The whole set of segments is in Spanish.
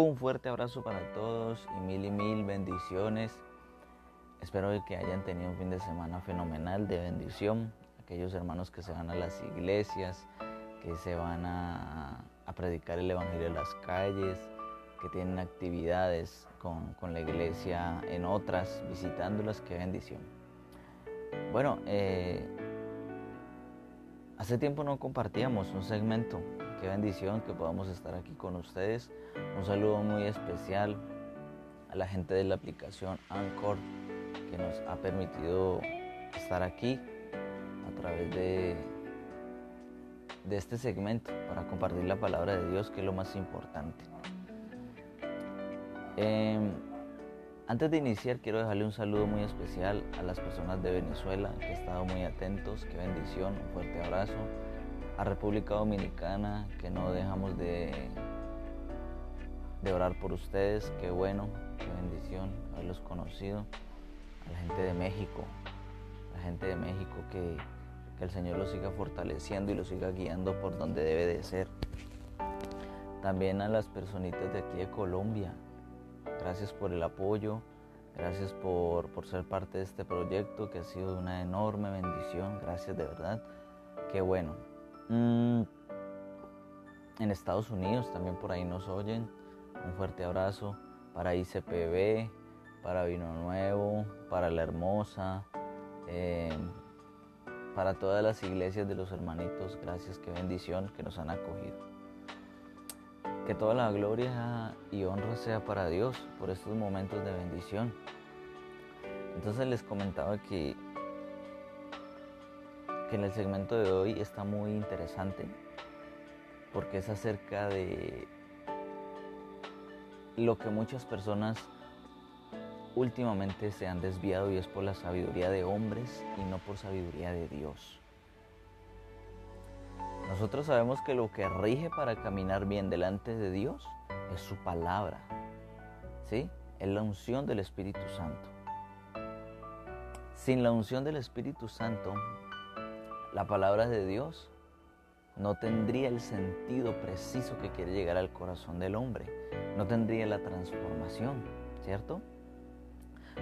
Un fuerte abrazo para todos y mil y mil bendiciones. Espero que hayan tenido un fin de semana fenomenal de bendición. Aquellos hermanos que se van a las iglesias, que se van a, predicar el Evangelio en las calles, que tienen actividades con, la iglesia en otras, visitándolas, qué bendición. Bueno, eh, hace tiempo no compartíamos un segmento Qué bendición que podamos estar aquí con ustedes. Un saludo muy especial a la gente de la aplicación Anchor que nos ha permitido estar aquí a través de, de este segmento para compartir la palabra de Dios, que es lo más importante. Em, antes de iniciar, quiero dejarle un saludo muy especial a las personas de Venezuela que han estado muy atentos. Qué bendición, un fuerte abrazo a República Dominicana, que no dejamos de, orar por ustedes. Qué bueno, qué bendición haberlos conocido. A la gente de México, la gente de México que, que el Señor los siga fortaleciendo y los siga guiando por donde debe de ser. También a las personitas de aquí de Colombia. Gracias por el apoyo. Gracias por, por, ser parte de este proyecto que ha sido una enorme bendición. Gracias de verdad. Qué bueno. Mm, en Estados Unidos también por ahí nos oyen. Un fuerte abrazo para ICPB, para Vino Nuevo, para La Hermosa, em, para todas las iglesias de los hermanitos. Gracias, qué bendición que nos han acogido. Que toda la gloria y honra sea para Dios por estos momentos de bendición. Entonces les comentaba que que en el segmento de hoy está muy interesante porque es acerca de lo que muchas personas últimamente se han desviado y es por la sabiduría de hombres y no por sabiduría de Dios. Nosotros sabemos que lo que rige para caminar bien delante de Dios es su palabra. ¿Sí? Es la unción del Espíritu Santo. Sin la unción del Espíritu Santo la palabra de Dios no tendría el sentido preciso que quiere llegar al corazón del hombre, no tendría la transformación, ¿cierto?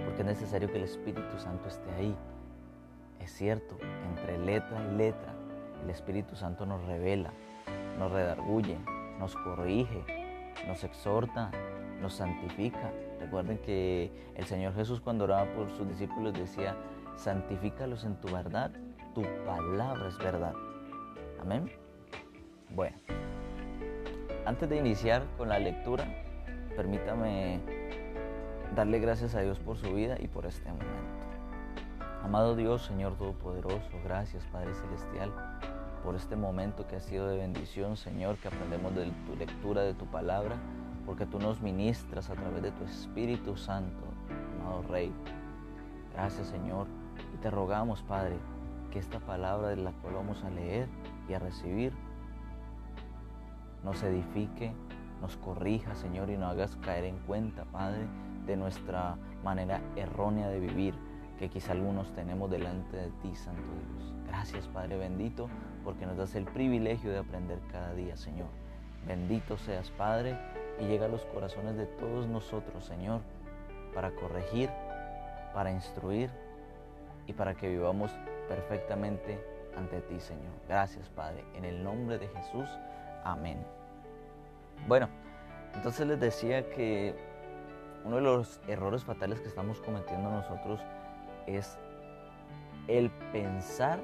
Porque es necesario que el Espíritu Santo esté ahí. Es cierto, entre letra y letra, el Espíritu Santo nos revela, nos redarguye, nos corrige, nos exhorta, nos santifica. Recuerden que el Señor Jesús cuando oraba por sus discípulos decía, santifícalos en tu verdad, tu palabra es verdad. Amén. Bueno, antes de iniciar con la lectura, permítame darle gracias a Dios por su vida y por este momento. Amado Dios, Señor Todopoderoso, gracias Padre Celestial por este momento que ha sido de bendición, Señor, que aprendemos de tu lectura de tu palabra, porque tú nos ministras a través de tu Espíritu Santo, amado Rey. Gracias, Señor, y te rogamos, Padre, esta palabra de la cual vamos a leer y a recibir nos edifique, nos corrija, Señor, y nos hagas caer en cuenta, Padre, de nuestra manera errónea de vivir que quizá algunos tenemos delante de ti, Santo Dios. Gracias, Padre bendito, porque nos das el privilegio de aprender cada día, Señor. Bendito seas, Padre, y llega a los corazones de todos nosotros, Señor, para corregir, para instruir y para que vivamos perfectamente ante ti, Señor. Gracias, Padre. En el nombre de Jesús. Amén. Bueno, entonces les decía que uno de los errores fatales que estamos cometiendo nosotros es el pensar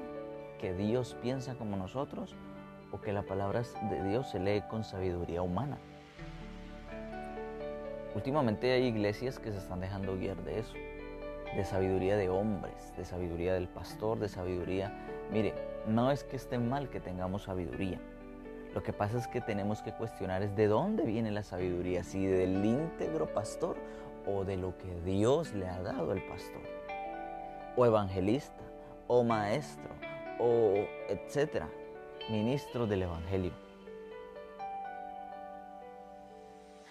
que Dios piensa como nosotros o que la palabra de Dios se lee con sabiduría humana. Últimamente hay iglesias que se están dejando guiar de eso de sabiduría de hombres, de sabiduría del pastor, de sabiduría. Mire, no es que esté mal que tengamos sabiduría. Lo que pasa es que tenemos que cuestionar es de dónde viene la sabiduría, si del íntegro pastor o de lo que Dios le ha dado al pastor, o evangelista, o maestro, o etcétera, ministro del evangelio.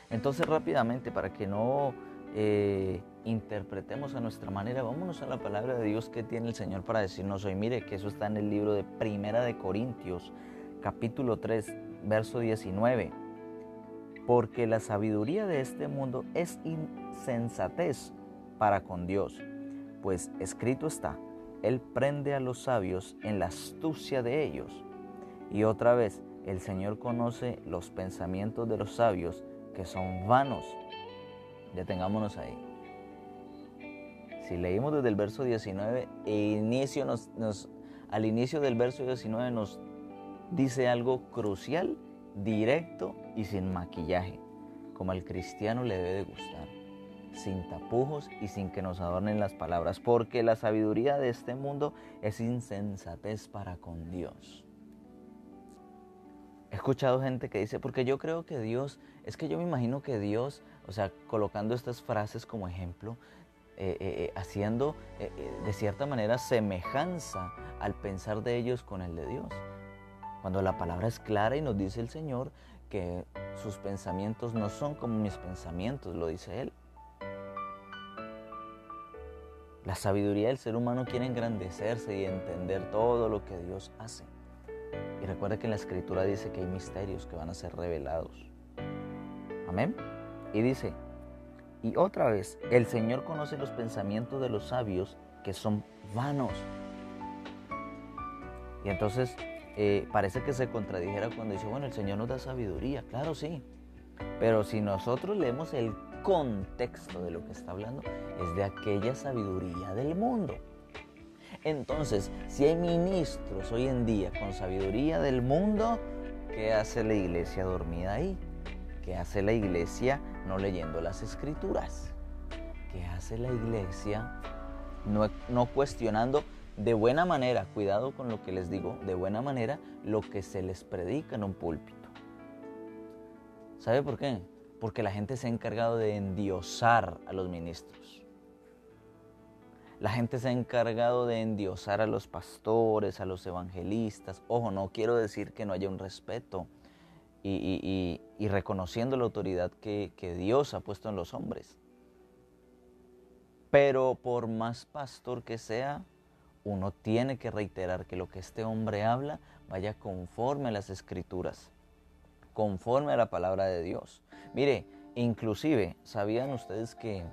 Entonces rápidamente, para que no eh, interpretemos a nuestra manera, vámonos a la palabra de Dios que tiene el Señor para decirnos hoy. Mire que eso está en el libro de Primera de Corintios, capítulo 3, verso 19. porque la sabiduría de este mundo es insensatez para con Dios, pues escrito está, Él prende a los sabios en la astucia de ellos. Y otra vez, el Señor conoce los pensamientos de los sabios que son vanos. Detengámonos ahí. Si leímos desde el verso 19, inicio nos, al inicio del verso 19 nos dice algo crucial, directo y sin maquillaje, como al cristiano le debe de gustar, sin tapujos y sin que nos adornen las palabras, porque la sabiduría de este mundo es insensatez para con Dios. He escuchado gente que dice, porque yo creo que Dios, es que yo me imagino que Dios, o sea, colocando estas frases como ejemplo, eh, eh, eh, haciendo de cierta manera semejanza al pensar de ellos con el de Dios. Cuando la palabra es clara y nos dice el Señor que sus pensamientos no son como mis pensamientos, lo dice Él. La sabiduría del ser humano quiere engrandecerse y entender todo lo que Dios hace. Y recuerda que en la escritura dice que hay misterios que van a ser revelados. Amén. Y dice, y otra vez, el Señor conoce los pensamientos de los sabios que son vanos. Y entonces eh, parece que se contradijera cuando dice, bueno, el Señor nos da sabiduría. Claro, sí. Pero si nosotros leemos el contexto de lo que está hablando, es de aquella sabiduría del mundo. Entonces, si hay ministros hoy en día con sabiduría del mundo, ¿qué hace la iglesia dormida ahí? ¿Qué hace la iglesia no leyendo las escrituras? ¿Qué hace la iglesia no, no cuestionando de buena manera, cuidado con lo que les digo, de buena manera lo que se les predica en un púlpito? ¿Sabe por qué? Porque la gente se ha encargado de endiosar a los ministros. La gente se ha encargado de endiosar a los pastores, a los evangelistas. Ojo, no quiero decir que no haya un respeto y, reconociendo la autoridad que, Dios ha puesto en los hombres. Pero por más pastor que sea, uno tiene que reiterar que lo que este hombre habla vaya conforme a las escrituras, conforme a la palabra de Dios. Mire, inclusive, ¿sabían ustedes que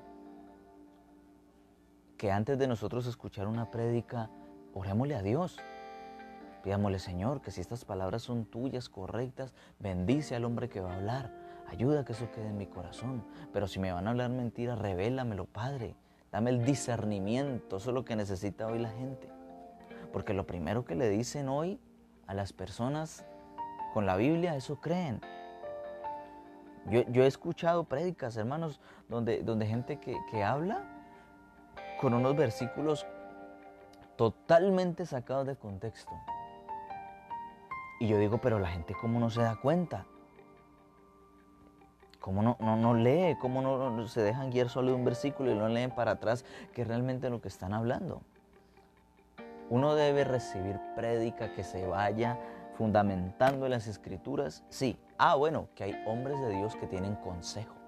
que antes de nosotros escuchar una prédica, orémosle a Dios. Pidámosle, Señor, que si estas palabras son tuyas, correctas, bendice al hombre que va a hablar. Ayuda a que eso quede en mi corazón. Pero si me van a hablar mentiras, revélamelo, Padre. Dame el discernimiento. Eso es lo que necesita hoy la gente. Porque lo primero que le dicen hoy a las personas con la Biblia, eso creen. Yo, he escuchado prédicas, hermanos, donde, donde gente que, habla con unos versículos totalmente sacados de contexto. Y yo digo, pero la gente cómo no se da cuenta. ¿Cómo no, no, lee? ¿Cómo no, se dejan guiar solo de un versículo y no leen para atrás que es realmente lo que están hablando? Uno debe recibir prédica que se vaya fundamentando en las escrituras. Sí. Ah, bueno, que hay hombres de Dios que tienen consejo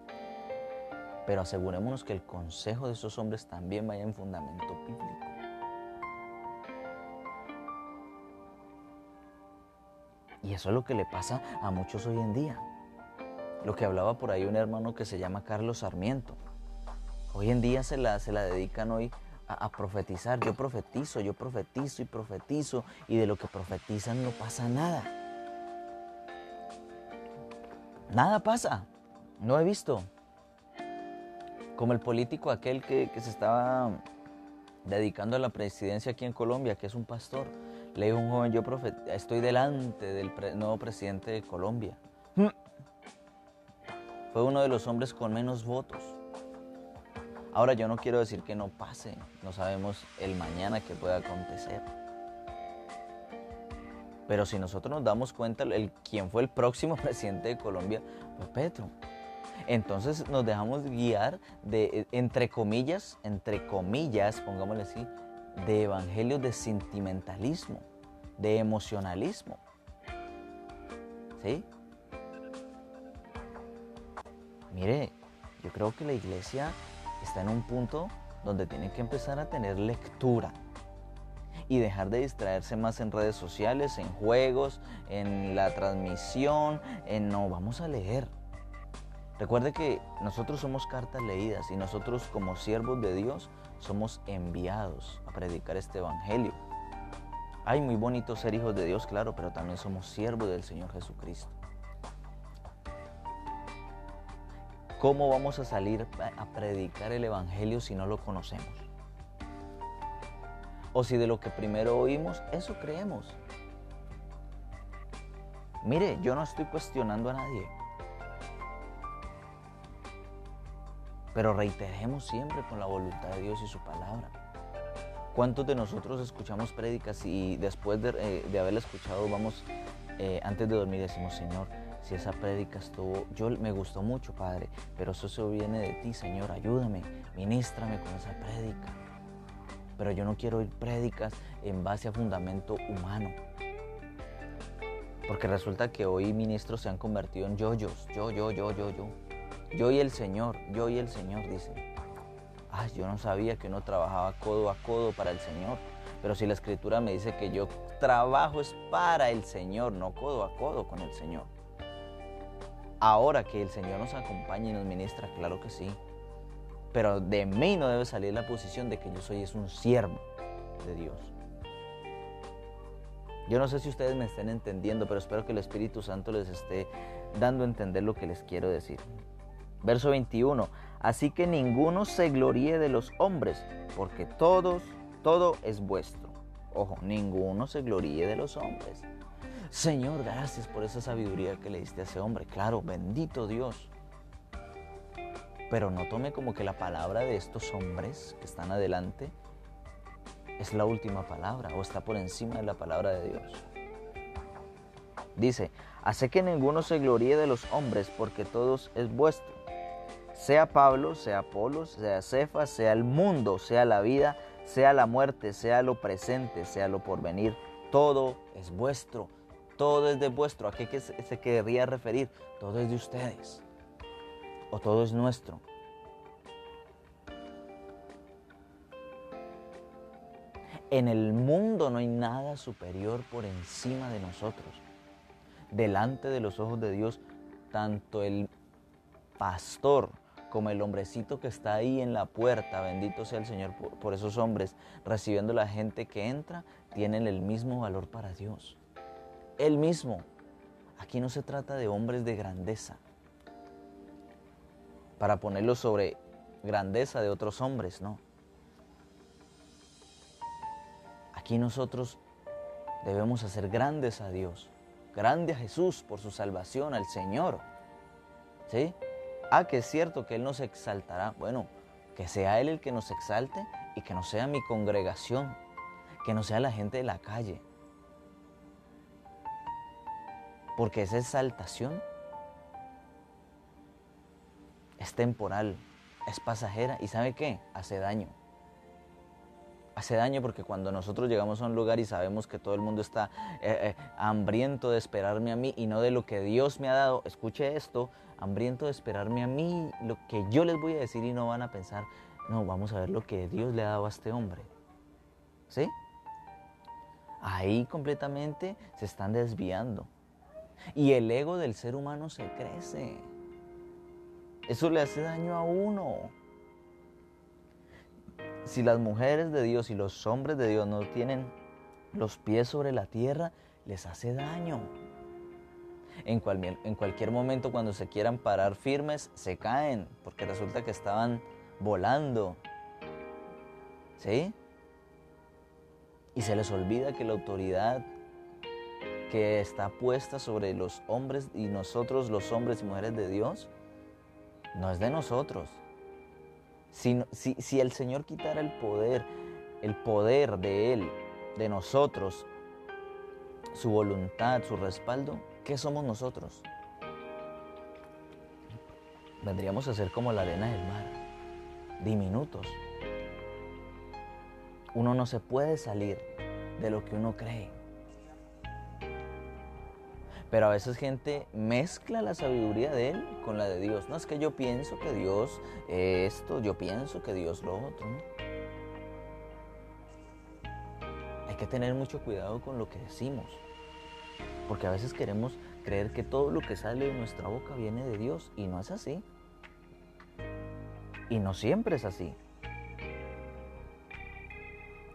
pero asegurémonos que el consejo de esos hombres también vaya en fundamento bíblico. Y eso es lo que le pasa a muchos hoy en día. Lo que hablaba por ahí un hermano que se llama Carlos Sarmiento. Hoy en día se la, se la dedican hoy a, a, profetizar. Yo profetizo, yo profetizo y profetizo y de lo que profetizan no pasa nada. Nada pasa. No he visto como el político aquel que, se estaba dedicando a la presidencia aquí en Colombia, que es un pastor. Le dijo un joven, yo estoy delante del nuevo presidente de Colombia. Fue uno de los hombres con menos votos. Ahora yo no quiero decir que no pase, no sabemos el mañana que pueda acontecer. Pero si nosotros nos damos cuenta, el, quién fue el próximo presidente de Colombia fue Petro. Entonces nos dejamos guiar de, entre comillas, entre comillas, pongámosle así, de evangelios de sentimentalismo, de emocionalismo. ¿Sí? Mire, yo creo que la iglesia está en un punto donde tiene que empezar a tener lectura y dejar de distraerse más en redes sociales, en juegos, en la transmisión, en no, vamos a leer Recuerde que nosotros somos cartas leídas y nosotros como siervos de Dios somos enviados a predicar este Evangelio. Hay muy bonito ser hijos de Dios, claro, pero también somos siervos del Señor Jesucristo. ¿Cómo vamos a salir a predicar el Evangelio si no lo conocemos? O si de lo que primero oímos, eso creemos. Mire, yo no estoy cuestionando a nadie. Pero reiteremos siempre con la voluntad de Dios y su palabra. ¿Cuántos de nosotros escuchamos prédicas y después de, eh, haberla escuchado vamos, eh, antes de dormir decimos, Señor, si esa prédica estuvo, yo me gustó mucho, Padre, pero eso viene de ti, Señor, ayúdame, ministrame con esa prédica. Pero yo no quiero oír prédicas en base a fundamento humano. Porque resulta que hoy ministros se han convertido en yoyos, yo, yo, yo, yo, yo. Yo y el Señor, yo y el Señor, dice. Ay, yo no sabía que uno trabajaba codo a codo para el Señor. Pero si la escritura me dice que yo trabajo es para el Señor, no codo a codo con el Señor. Ahora que el Señor nos acompaña y nos ministra, claro que sí. Pero de mí no debe salir la posición de que yo soy es un siervo de Dios. Yo no sé si ustedes me estén entendiendo, pero espero que el Espíritu Santo les esté dando a entender lo que les quiero decir. Verso 21. Así que ninguno se gloríe de los hombres, porque todos, todo es vuestro. Ojo, ninguno se gloríe de los hombres. Señor, gracias por esa sabiduría que le diste a ese hombre. Claro, bendito Dios. Pero no tome como que la palabra de estos hombres que están adelante es la última palabra o está por encima de la palabra de Dios. Dice, hace que ninguno se gloríe de los hombres porque todos es vuestro sea Pablo, sea Apolo, sea Cefas, sea el mundo, sea la vida, sea la muerte, sea lo presente, sea lo porvenir, todo es vuestro, todo es de vuestro. ¿A qué se querría referir? Todo es de ustedes o todo es nuestro. En el mundo no hay nada superior por encima de nosotros. Delante de los ojos de Dios, tanto el pastor como el hombrecito que está ahí en la puerta, bendito sea el Señor por, esos hombres, recibiendo la gente que entra, tienen el mismo valor para Dios. El mismo. Aquí no se trata de hombres de grandeza, para ponerlos sobre grandeza de otros hombres, no. Aquí nosotros debemos hacer grandes a Dios, grande a Jesús por su salvación, al Señor. ¿Sí? Ah, que es cierto que Él nos exaltará. Bueno, que sea Él el que nos exalte y que no sea mi congregación, que no sea la gente de la calle. Porque esa exaltación es temporal, es pasajera y ¿sabe qué? Hace daño hace daño porque cuando nosotros llegamos a un lugar y sabemos que todo el mundo está eh, eh, hambriento de esperarme a mí y no de lo que Dios me ha dado, escuche esto, hambriento de esperarme a mí, lo que yo les voy a decir y no van a pensar, no, vamos a ver lo que Dios le ha dado a este hombre. ¿Sí? Ahí completamente se están desviando. Y el ego del ser humano se crece. Eso le hace daño a uno si las mujeres de Dios y los hombres de Dios no tienen los pies sobre la tierra, les hace daño. En, cualquier momento cuando se quieran parar firmes, se caen, porque resulta que estaban volando. ¿Sí? Y se les olvida que la autoridad que está puesta sobre los hombres y nosotros, los hombres y mujeres de Dios, no es de nosotros, si, el Señor quitara el poder, el poder de Él, de nosotros, su voluntad, su respaldo, ¿qué somos nosotros? Vendríamos a ser como la arena del mar, diminutos. Uno no se puede salir de lo que uno cree. Pero a veces gente mezcla la sabiduría de él con la de Dios. No es que yo pienso que Dios esto, yo pienso que Dios lo otro. Hay que tener mucho cuidado con lo que decimos. Porque a veces queremos creer que todo lo que sale de nuestra boca viene de Dios y no es así. Y no siempre es así.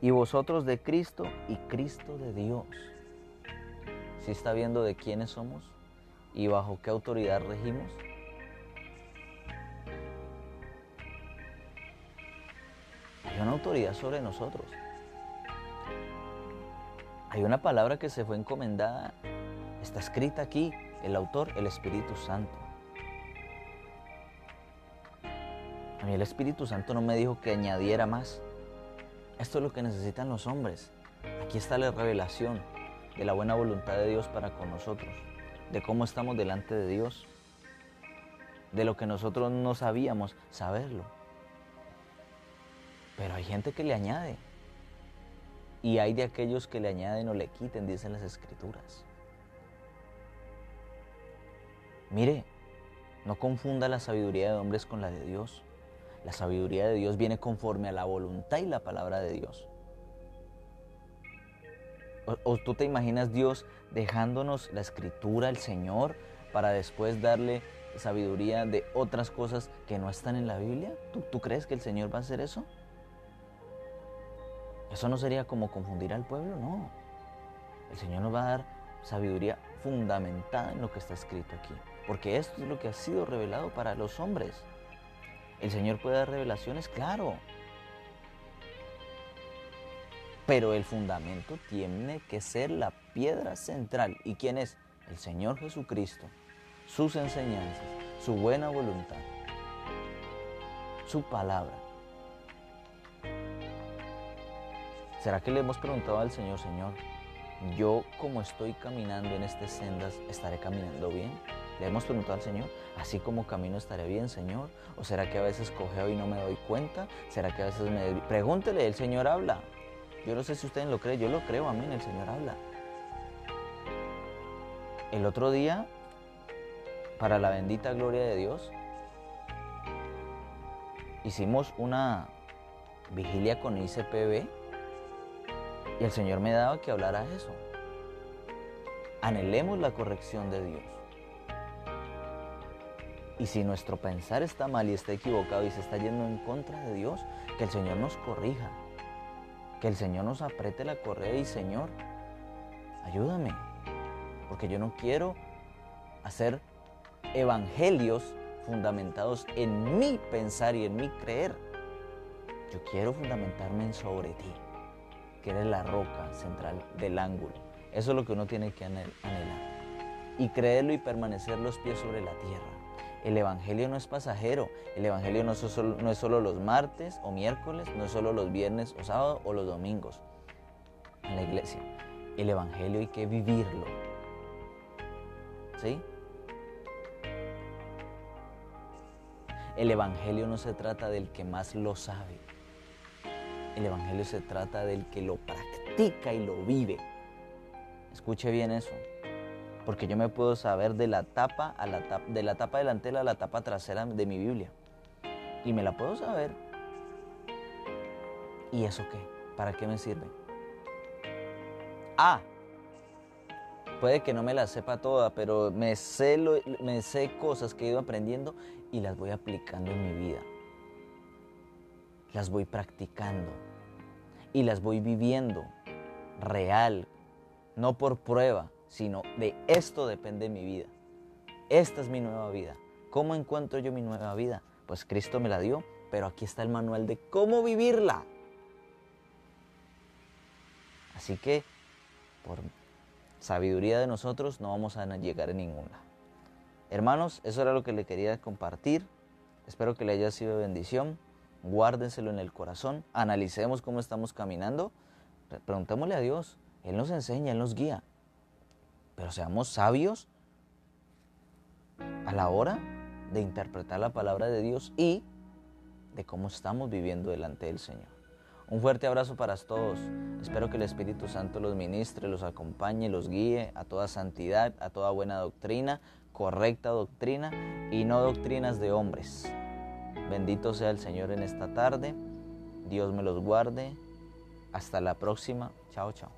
Y vosotros de Cristo y Cristo de Dios. ¿Sí está viendo de quiénes somos y bajo qué autoridad regimos? Hay una autoridad sobre nosotros. Hay una palabra que se fue encomendada, está escrita aquí, el autor, el Espíritu Santo. A mí el Espíritu Santo no me dijo que añadiera más. Esto es lo que necesitan los hombres. Aquí está la revelación de la buena voluntad de Dios para con nosotros, de cómo estamos delante de Dios, de lo que nosotros no sabíamos, saberlo. Pero hay gente que le añade. Y hay de aquellos que le añaden o le quiten, dicen las escrituras. Mire, no confunda la sabiduría de hombres con la de Dios. La sabiduría de Dios viene conforme a la voluntad y la palabra de Dios. ¿O, tú te imaginas Dios dejándonos la escritura, el Señor, para después darle sabiduría de otras cosas que no están en la Biblia? ¿Tú, ¿Tú crees que el Señor va a hacer eso? ¿Eso no sería como confundir al pueblo? No. El Señor nos va a dar sabiduría fundamentada en lo que está escrito aquí. Porque esto es lo que ha sido revelado para los hombres. El Señor puede dar revelaciones, claro. Pero el fundamento tiene que ser la piedra central. ¿Y quién es? El Señor Jesucristo. Sus enseñanzas, su buena voluntad, su palabra. ¿Será que le hemos preguntado al Señor, Señor, yo como estoy caminando en estas sendas, ¿estaré caminando bien? Le hemos preguntado al Señor, así como camino estaré bien, Señor. ¿O será que a veces cogeo y no me doy cuenta? ¿Será que a veces me... Pregúntele, el Señor habla. Yo no sé si ustedes lo creen, yo lo creo, amén, el Señor habla. El otro día, para la bendita gloria de Dios, hicimos una vigilia con ICPB y el Señor me daba que hablara eso. Anhelemos la corrección de Dios. Y si nuestro pensar está mal y está equivocado y se está yendo en contra de Dios, que el Señor nos corrija. Que el Señor nos apriete la correa y Señor, ayúdame. Porque yo no quiero hacer evangelios fundamentados en mi pensar y en mi creer. Yo quiero fundamentarme en sobre ti que eres la roca central del ángulo. Eso es lo que uno tiene que anhelar. Y creerlo y permanecer los pies sobre la tierra. El Evangelio no es pasajero. El Evangelio no es, solo, no es solo los martes o miércoles, no es solo los viernes o sábados o los domingos en la iglesia. El Evangelio hay que vivirlo. ¿Sí? El Evangelio no se trata del que más lo sabe. El Evangelio se trata del que lo practica y lo vive. Escuche bien eso. Porque yo me puedo saber de la tapa, a la tapa, de la tapa delantera a la tapa trasera de mi Biblia. Y me la puedo saber. ¿Y eso qué? ¿Para qué me sirve? Ah, puede que no me la sepa toda, pero me sé, me sé cosas que he ido aprendiendo y las voy aplicando en mi vida. Las voy practicando y las voy viviendo real, no por prueba, sino de esto depende mi vida. Esta es mi nueva vida. ¿Cómo encuentro yo mi nueva vida? Pues Cristo me la dio, pero aquí está el manual de cómo vivirla. Así que, por sabiduría de nosotros, no vamos a llegar a ninguna. Hermanos, eso era lo que le quería compartir. Espero que le haya sido bendición guárdenselo en el corazón, analicemos cómo estamos caminando, preguntémosle a Dios, Él nos enseña, Él nos guía, pero seamos sabios a la hora de interpretar la palabra de Dios y de cómo estamos viviendo delante del Señor. Un fuerte abrazo para todos. Espero que el Espíritu Santo los ministre, los acompañe, los guíe a toda santidad, a toda buena doctrina, correcta doctrina y no doctrinas de hombres. Bendito sea el Señor en esta tarde. Dios me los guarde. Hasta la próxima. Chao, chao.